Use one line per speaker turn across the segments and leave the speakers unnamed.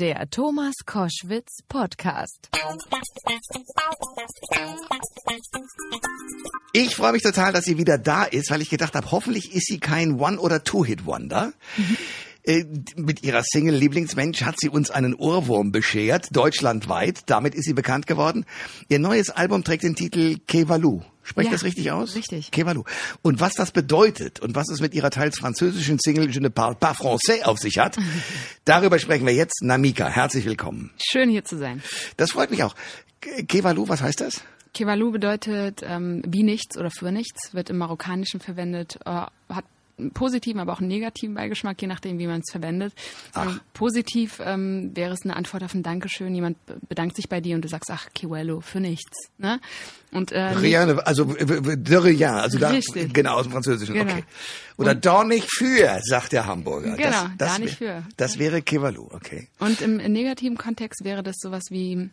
Der Thomas Koschwitz Podcast.
Ich freue mich total, dass sie wieder da ist, weil ich gedacht habe, hoffentlich ist sie kein One- oder Two-Hit-Wonder. Mhm. Äh, mit ihrer Single Lieblingsmensch hat sie uns einen Ohrwurm beschert, deutschlandweit. Damit ist sie bekannt geworden. Ihr neues Album trägt den Titel Kevalu. Sprecht ja, das richtig aus?
Richtig.
Kevalu. Und was das bedeutet und was es mit ihrer teils französischen Single Je ne parle pas français auf sich hat, darüber sprechen wir jetzt. Namika, herzlich willkommen.
Schön hier zu sein.
Das freut mich auch. Kevalu, was heißt das?
Kevalu bedeutet ähm, wie nichts oder für nichts, wird im Marokkanischen verwendet, äh, hat einen positiven, aber auch einen negativen Beigeschmack, je nachdem, wie man es verwendet. Ähm, positiv ähm, wäre es eine Antwort auf ein Dankeschön. Jemand bedankt sich bei dir und du sagst, ach, Kiwello, für nichts. Ne?
Und, äh, rien, also de rien, also da, richtig. genau, aus dem Französischen, genau. okay. Oder und, da nicht für, sagt der Hamburger.
Genau, das, das da nicht für.
Das wäre Kivalu, okay.
Und im, im negativen Kontext wäre das sowas wie,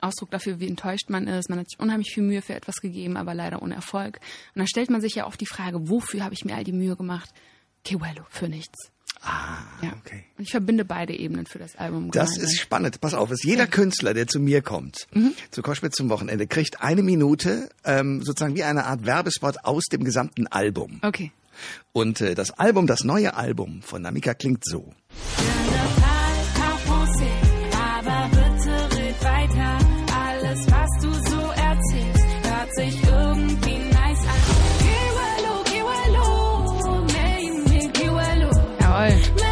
Ausdruck dafür, wie enttäuscht man ist. Man hat sich unheimlich viel Mühe für etwas gegeben, aber leider ohne Erfolg. Und dann stellt man sich ja oft die Frage, wofür habe ich mir all die Mühe gemacht? Kewello, für nichts.
Ah, ja. okay.
Und ich verbinde beide Ebenen für das Album.
Das ist spannend. Pass auf, ist jeder ja. Künstler, der zu mir kommt, mhm. zu Koschwitz zum Wochenende, kriegt eine Minute ähm, sozusagen wie eine Art Werbespot aus dem gesamten Album.
Okay.
Und äh, das Album, das neue Album von Namika klingt so. Ja, Bye.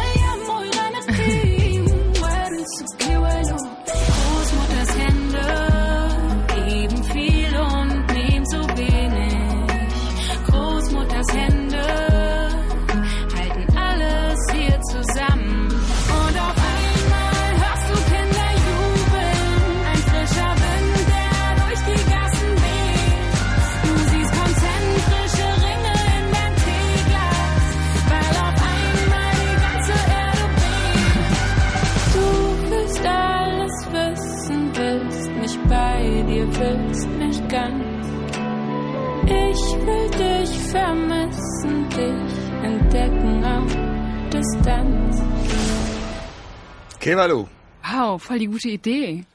Kevalu.
Wow, voll die gute Idee.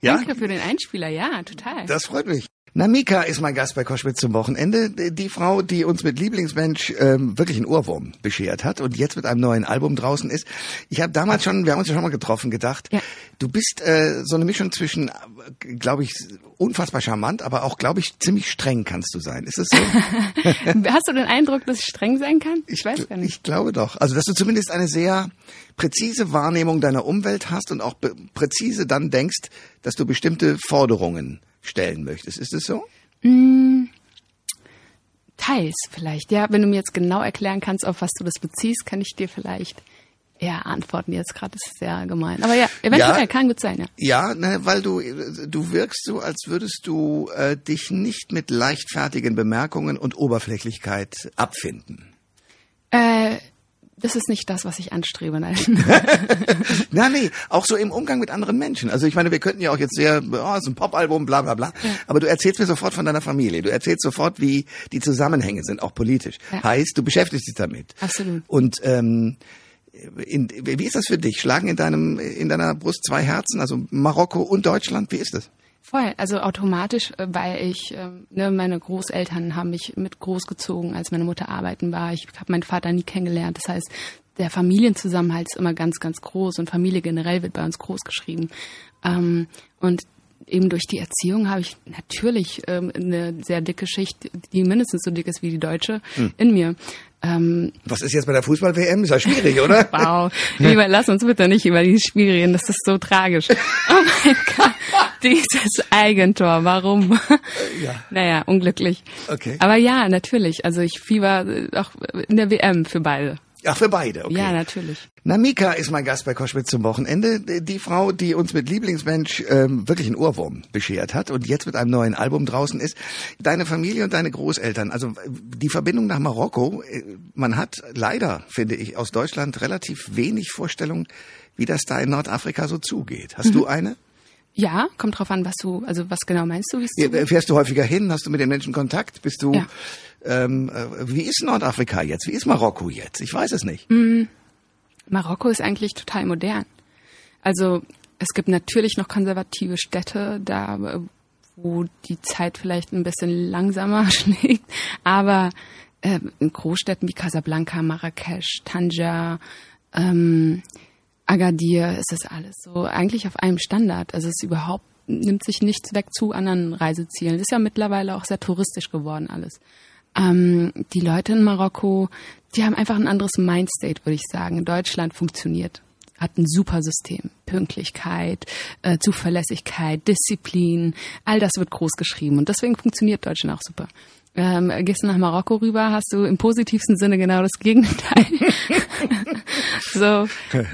Ja? Danke für den Einspieler, ja, total.
Das freut mich. Namika ist mein Gast bei Koschwitz zum Wochenende. Die Frau, die uns mit Lieblingsmensch ähm, wirklich einen Ohrwurm beschert hat und jetzt mit einem neuen Album draußen ist. Ich habe damals schon, wir haben uns ja schon mal getroffen, gedacht, ja. du bist äh, so eine Mischung zwischen, glaube ich, unfassbar charmant, aber auch, glaube ich, ziemlich streng kannst du sein. Ist das so?
Hast du den Eindruck, dass ich streng sein kann?
Ich weiß gar nicht. Ich glaube doch. Also, dass du zumindest eine sehr präzise Wahrnehmung deiner Umwelt hast und auch präzise dann denkst, dass du bestimmte Forderungen stellen möchtest. Ist es so? Mm,
teils vielleicht, ja. Wenn du mir jetzt genau erklären kannst, auf was du das beziehst, kann ich dir vielleicht ja, antworten jetzt gerade ist sehr gemein. Aber ja, eventuell ja, kann gut sein, ja.
Ja, ne, weil du du wirkst so, als würdest du äh, dich nicht mit leichtfertigen Bemerkungen und Oberflächlichkeit abfinden.
Äh, das ist nicht das, was ich anstrebe, nein.
Na, nee, auch so im Umgang mit anderen Menschen. Also ich meine, wir könnten ja auch jetzt sehr, oh, ist ein Popalbum, bla bla bla. Ja. Aber du erzählst mir sofort von deiner Familie. Du erzählst sofort, wie die Zusammenhänge sind, auch politisch. Ja. Heißt, du beschäftigst dich damit.
Absolut.
Und ähm, in, wie ist das für dich? Schlagen in deinem in deiner Brust zwei Herzen, also Marokko und Deutschland? Wie ist das?
Voll, also automatisch, äh, weil ich, ähm, ne, meine Großeltern haben mich mit großgezogen, als meine Mutter arbeiten war. Ich habe meinen Vater nie kennengelernt. Das heißt, der Familienzusammenhalt ist immer ganz, ganz groß und Familie generell wird bei uns groß geschrieben. Ähm, und eben durch die Erziehung habe ich natürlich ähm, eine sehr dicke Schicht, die mindestens so dick ist wie die deutsche, hm. in mir.
Ähm, Was ist jetzt bei der Fußball-WM? Ist ja schwierig, oder?
wow. Lieber, lass uns bitte nicht über dieses Spiel reden, das ist so tragisch. Oh mein Gott. Dieses Eigentor, warum? Ja. Naja, unglücklich.
Okay.
Aber ja, natürlich. Also ich fieber auch in der WM für beide.
Ach, für beide, okay.
Ja, natürlich.
Namika ist mein Gast bei Koschwitz zum Wochenende. Die Frau, die uns mit Lieblingsmensch ähm, wirklich einen Ohrwurm beschert hat und jetzt mit einem neuen Album draußen ist. Deine Familie und deine Großeltern, also die Verbindung nach Marokko, äh, man hat leider, finde ich, aus Deutschland relativ wenig Vorstellung, wie das da in Nordafrika so zugeht. Hast mhm. du eine?
Ja, kommt drauf an, was du, also was genau meinst du?
Ja, fährst du häufiger hin? Hast du mit den Menschen Kontakt? Bist du? Ja. Ähm, äh, wie ist Nordafrika jetzt? Wie ist Marokko jetzt? Ich weiß es nicht. Mm,
Marokko ist eigentlich total modern. Also es gibt natürlich noch konservative Städte, da wo die Zeit vielleicht ein bisschen langsamer schlägt, aber äh, in Großstädten wie Casablanca, Marrakesch, Tanja, ähm, Agadir ist das alles so eigentlich auf einem Standard. Also es ist überhaupt nimmt sich nichts weg zu anderen Reisezielen. Ist ja mittlerweile auch sehr touristisch geworden alles. Ähm, die Leute in Marokko, die haben einfach ein anderes Mindstate, würde ich sagen. Deutschland funktioniert hat ein super System. Pünktlichkeit, äh, Zuverlässigkeit, Disziplin, all das wird groß geschrieben und deswegen funktioniert Deutschland auch super. Ähm, gehst du nach Marokko rüber, hast du im positivsten Sinne genau das Gegenteil. so,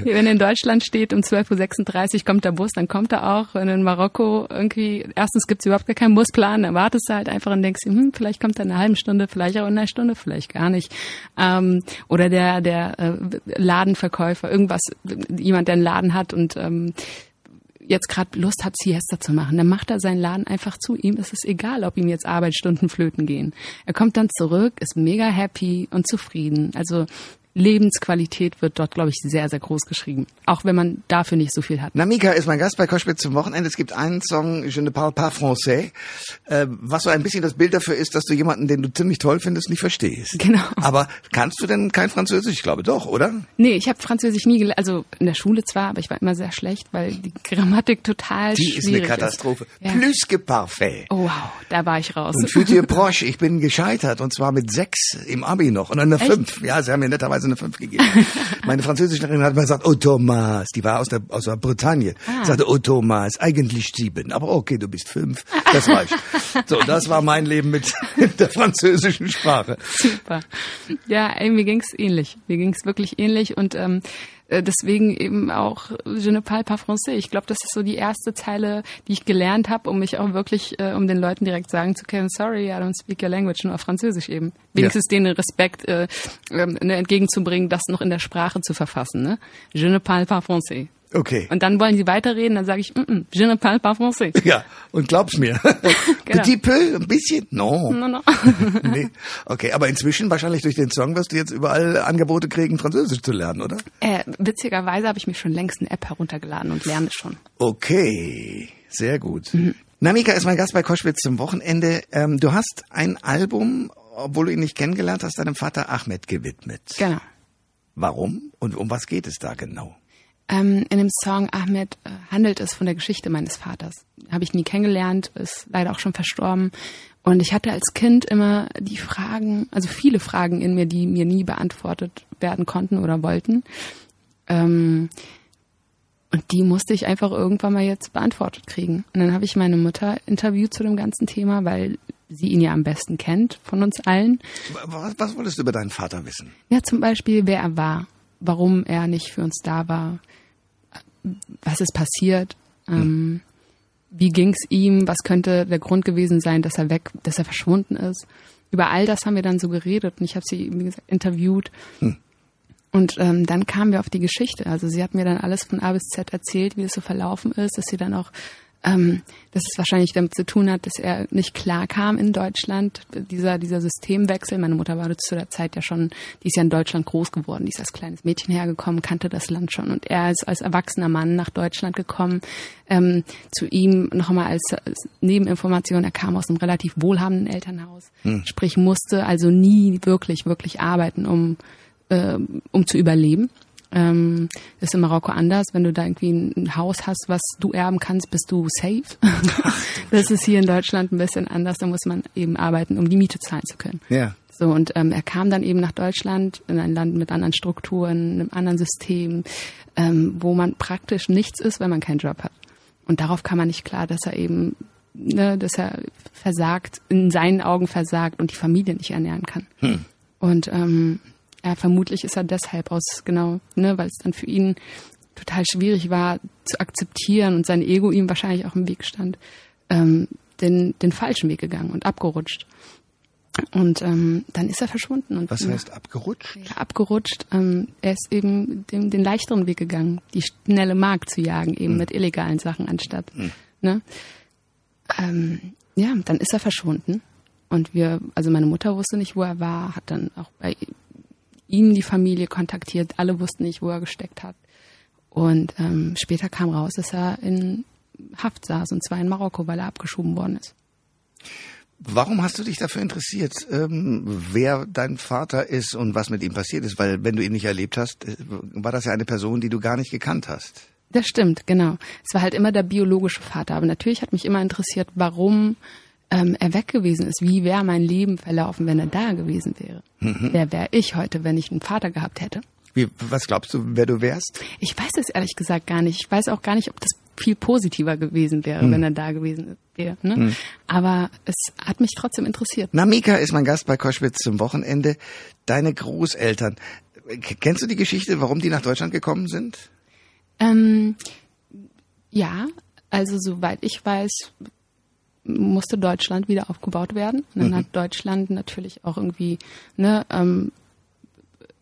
wenn in Deutschland steht um 12.36 Uhr kommt der Bus, dann kommt er auch. Wenn in Marokko irgendwie, erstens gibt es überhaupt gar keinen Busplan, dann wartest du halt einfach und denkst, hm, vielleicht kommt er in einer halben Stunde, vielleicht auch in einer Stunde, vielleicht gar nicht. Ähm, oder der, der äh, Ladenverkäufer, irgendwas, jemand, der einen Laden hat und ähm, jetzt gerade Lust hat, Siesta zu machen, dann macht er seinen Laden einfach zu. Ihm ist es egal, ob ihm jetzt Arbeitsstunden flöten gehen. Er kommt dann zurück, ist mega happy und zufrieden. Also Lebensqualität wird dort, glaube ich, sehr, sehr groß geschrieben. Auch wenn man dafür nicht so viel hat.
Namika ist mein Gast bei Koschwitz zum Wochenende. Es gibt einen Song, Je ne parle pas français, äh, was so ein bisschen das Bild dafür ist, dass du jemanden, den du ziemlich toll findest, nicht verstehst.
Genau.
Aber kannst du denn kein Französisch? Ich glaube doch, oder?
Nee, ich habe Französisch nie gelernt. Also in der Schule zwar, aber ich war immer sehr schlecht, weil die Grammatik total
die
schwierig ist.
Die ist eine Katastrophe.
Ist. Ja.
Plus que parfait.
Oh wow, da war ich raus.
Und für die Proche, ich bin gescheitert und zwar mit sechs im Abi noch und eine
Echt?
fünf. Ja, sie haben mir netterweise eine fünf gegeben. Meine Französischlehrerin hat mal gesagt, oh Thomas, die war aus der, aus der Bretagne.
Ah.
Sagte, oh Thomas, eigentlich sieben, aber okay, du bist fünf. Das reicht. so, das war mein Leben mit der französischen Sprache.
Super. Ja, ey, mir ging's ähnlich. Mir ging's wirklich ähnlich und ähm, äh, deswegen eben auch Je ne parle pas français. Ich glaube, das ist so die erste Zeile, die ich gelernt habe, um mich auch wirklich, äh, um den Leuten direkt sagen zu können, sorry, I don't speak your language, nur auf Französisch eben. Wenigstens ja. denen Respekt äh, äh, entgegenzubringen, das noch in der Sprache zu verfassen. Ne? Je ne parle pas français.
Okay.
Und dann wollen sie weiterreden, dann sage ich, mm -mm, je ne parle pas français.
Ja, und glaub's mir. genau. Petit peu, ein bisschen? No.
No, no.
nee. Okay, aber inzwischen wahrscheinlich durch den Song wirst du jetzt überall Angebote kriegen, Französisch zu lernen, oder?
Äh, witzigerweise habe ich mir schon längst eine App heruntergeladen und lerne schon.
Okay, sehr gut. Mhm. Namika ist mein Gast bei Koschwitz zum Wochenende. Ähm, du hast ein Album, obwohl du ihn nicht kennengelernt hast, deinem Vater Ahmed gewidmet.
Genau.
Warum und um was geht es da genau?
Ähm, in dem Song Ahmed äh, handelt es von der Geschichte meines Vaters. Habe ich nie kennengelernt, ist leider auch schon verstorben. Und ich hatte als Kind immer die Fragen, also viele Fragen in mir, die mir nie beantwortet werden konnten oder wollten. Ähm, und die musste ich einfach irgendwann mal jetzt beantwortet kriegen. Und dann habe ich meine Mutter interviewt zu dem ganzen Thema, weil sie ihn ja am besten kennt von uns allen.
Was, was wolltest du über deinen Vater wissen?
Ja, zum Beispiel, wer er war, warum er nicht für uns da war, was ist passiert, ähm, wie ging's ihm, was könnte der Grund gewesen sein, dass er weg, dass er verschwunden ist. Über all das haben wir dann so geredet und ich habe sie, wie gesagt, interviewt.
Hm.
Und ähm, dann kamen wir auf die Geschichte. Also sie hat mir dann alles von A bis Z erzählt, wie es so verlaufen ist, dass sie dann auch ähm, dass es wahrscheinlich damit zu tun hat, dass er nicht klar kam in Deutschland, dieser, dieser Systemwechsel. Meine Mutter war zu der Zeit ja schon, die ist ja in Deutschland groß geworden, die ist als kleines Mädchen hergekommen, kannte das Land schon und er ist als erwachsener Mann nach Deutschland gekommen. Ähm, zu ihm nochmal als, als Nebeninformation, er kam aus einem relativ wohlhabenden Elternhaus,
Hm.
sprich musste also nie wirklich, wirklich arbeiten, um, äh, um zu überleben. Ähm, ist in Marokko anders. Wenn du da irgendwie ein Haus hast, was du erben kannst, bist du safe. das ist hier in Deutschland ein bisschen anders. Da muss man eben arbeiten, um die Miete zahlen zu können.
Ja.
So, und ähm, er kam dann eben nach Deutschland, in ein Land mit anderen Strukturen, einem anderen System, ähm, wo man praktisch nichts ist, wenn man keinen Job hat. Und darauf kam man nicht klar, dass er eben, ne, dass er versagt, in seinen Augen versagt und die Familie nicht ernähren kann.
Hm.
Und ähm, ja, vermutlich ist er deshalb aus, genau, ne, weil es dann für ihn total schwierig war zu akzeptieren und sein Ego ihm wahrscheinlich auch im Weg stand, ähm, den, den falschen Weg gegangen und abgerutscht. Und ähm, dann ist er verschwunden. Und
Was heißt abgerutscht?
Ja, abgerutscht. Ähm, er ist eben den, den leichteren Weg gegangen, die schnelle Mark zu jagen, eben
Hm.
mit illegalen Sachen anstatt.
Hm.
Ne? Ähm, ja, dann ist er verschwunden. Und wir, also meine Mutter wusste nicht, wo er war, hat dann auch bei ihm die Familie kontaktiert. Alle wussten nicht, wo er gesteckt hat. Und ähm, später kam raus, dass er in Haft saß, und zwar in Marokko, weil er abgeschoben worden ist.
Warum hast du dich dafür interessiert, ähm, wer dein Vater ist und was mit ihm passiert ist? Weil wenn du ihn nicht erlebt hast, äh, war das ja eine Person, die du gar nicht gekannt hast.
Das stimmt, genau. Es war halt immer der biologische Vater. Aber natürlich hat mich immer interessiert, warum ähm, er weg gewesen ist. Wie wäre mein Leben verlaufen, wenn er da gewesen wäre? Mhm. Wer wäre ich heute, wenn ich einen Vater gehabt hätte?
Wie, was glaubst du, wer du wärst?
Ich weiß es ehrlich gesagt gar nicht. Ich weiß auch gar nicht, ob das viel positiver gewesen wäre, hm. wenn er da gewesen wäre. Ne? Hm. Aber es hat mich trotzdem interessiert.
Na, Mika ist mein Gast bei Koschwitz zum Wochenende. Deine Großeltern, kennst du die Geschichte, warum die nach Deutschland gekommen sind?
Ähm, ja, also soweit ich weiß, musste Deutschland wieder aufgebaut werden. Und dann mhm. hat Deutschland natürlich auch irgendwie ne, ähm,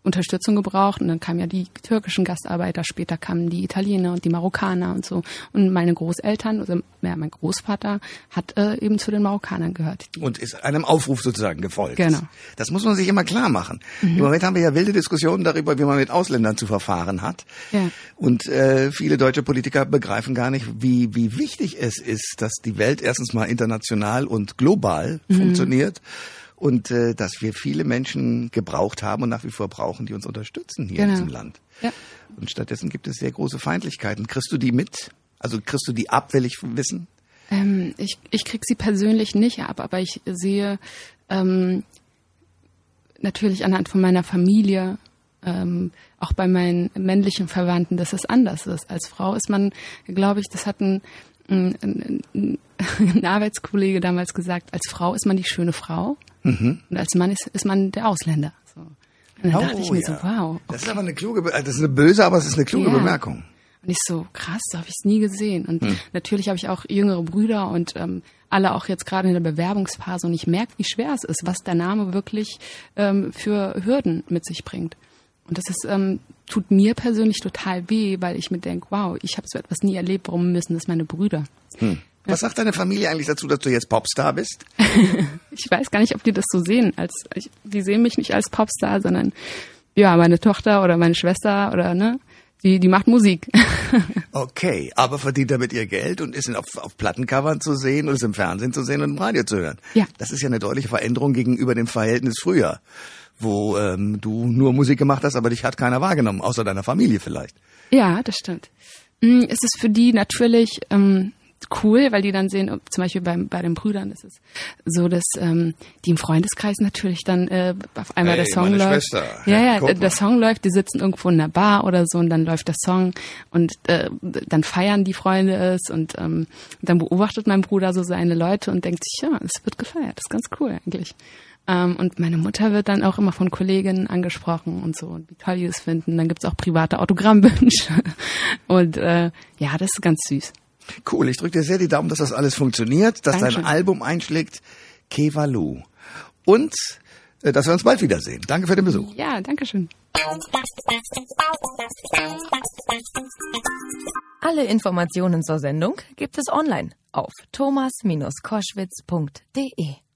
Unterstützung gebraucht und dann kamen ja die türkischen Gastarbeiter, später kamen die Italiener und die Marokkaner und so. Und meine Großeltern, also ja, mein Großvater hat äh, eben zu den Marokkanern gehört.
Und ist einem Aufruf sozusagen gefolgt.
Genau.
Das muss man sich immer klar machen. Mhm. Im Moment haben wir ja wilde Diskussionen darüber, wie man mit Ausländern zu verfahren hat. Ja. Und äh, viele deutsche Politiker begreifen gar nicht, wie, wie wichtig es ist, dass die Welt erstens mal international und global mhm. funktioniert und äh, dass wir viele Menschen gebraucht haben und nach wie vor brauchen, die uns unterstützen hier genau. in diesem Land. Ja. Und stattdessen gibt es sehr große Feindlichkeiten. Kriegst du die mit? Also kriegst du die ab, will ich wissen?
Ähm, ich, ich krieg sie persönlich nicht ab, aber ich sehe ähm, natürlich anhand von meiner Familie, ähm, auch bei meinen männlichen Verwandten, dass es anders ist. Als Frau ist man, glaube ich, das hat ein, ein, ein, ein Arbeitskollege damals gesagt, als Frau ist man die schöne Frau Mhm. Und als Mann ist, ist man der Ausländer. So. Und dann oh, dachte ich mir ja. so, wow. Okay.
Das ist aber eine kluge, das ist eine böse, aber es ist eine kluge ja. Bemerkung.
Und ich so, krass, so habe ich es nie gesehen. Und hm. natürlich habe ich auch jüngere Brüder und ähm, alle auch jetzt gerade in der Bewerbungsphase und ich merke, wie schwer es ist, was der Name wirklich ähm, für Hürden mit sich bringt. Und das ist, ähm, tut mir persönlich total weh, weil ich mir denke, wow, ich habe so etwas nie erlebt, warum müssen das meine Brüder? Hm.
Was sagt deine Familie eigentlich dazu, dass du jetzt Popstar bist?
ich weiß gar nicht, ob die das so sehen. Als ich, die sehen mich nicht als Popstar, sondern ja, meine Tochter oder meine Schwester oder ne, die, die macht Musik.
okay, aber verdient damit ihr Geld und ist auf, auf Plattencovern zu sehen und ist im Fernsehen zu sehen und im Radio zu hören. Ja. Das ist ja eine deutliche Veränderung gegenüber dem Verhältnis früher, wo ähm, du nur Musik gemacht hast, aber dich hat keiner wahrgenommen, außer deiner Familie vielleicht.
Ja, das stimmt. Mm, es ist für die natürlich ähm, cool, weil die dann sehen, zum Beispiel bei, bei den Brüdern ist es so, dass ähm, die im Freundeskreis natürlich dann äh, auf einmal hey, der Song läuft. Schwester. Ja, ja, der Song läuft, die sitzen irgendwo in einer Bar oder so und dann läuft der Song und äh, dann feiern die Freunde es und ähm, dann beobachtet mein Bruder so seine Leute und denkt sich, ja, es wird gefeiert, das ist ganz cool eigentlich. Ähm, und meine Mutter wird dann auch immer von Kolleginnen angesprochen und so, und wie toll die es finden. Dann gibt's auch private Autogrammwünsche. und äh, ja, das ist ganz süß.
Cool, ich drücke dir sehr die Daumen, dass das alles funktioniert, dass Dankeschön. dein Album einschlägt, Kevalu. Und äh, dass wir uns bald wiedersehen. Danke für den Besuch.
Ja, danke schön.
Alle Informationen zur Sendung gibt es online auf thomas-koschwitz.de.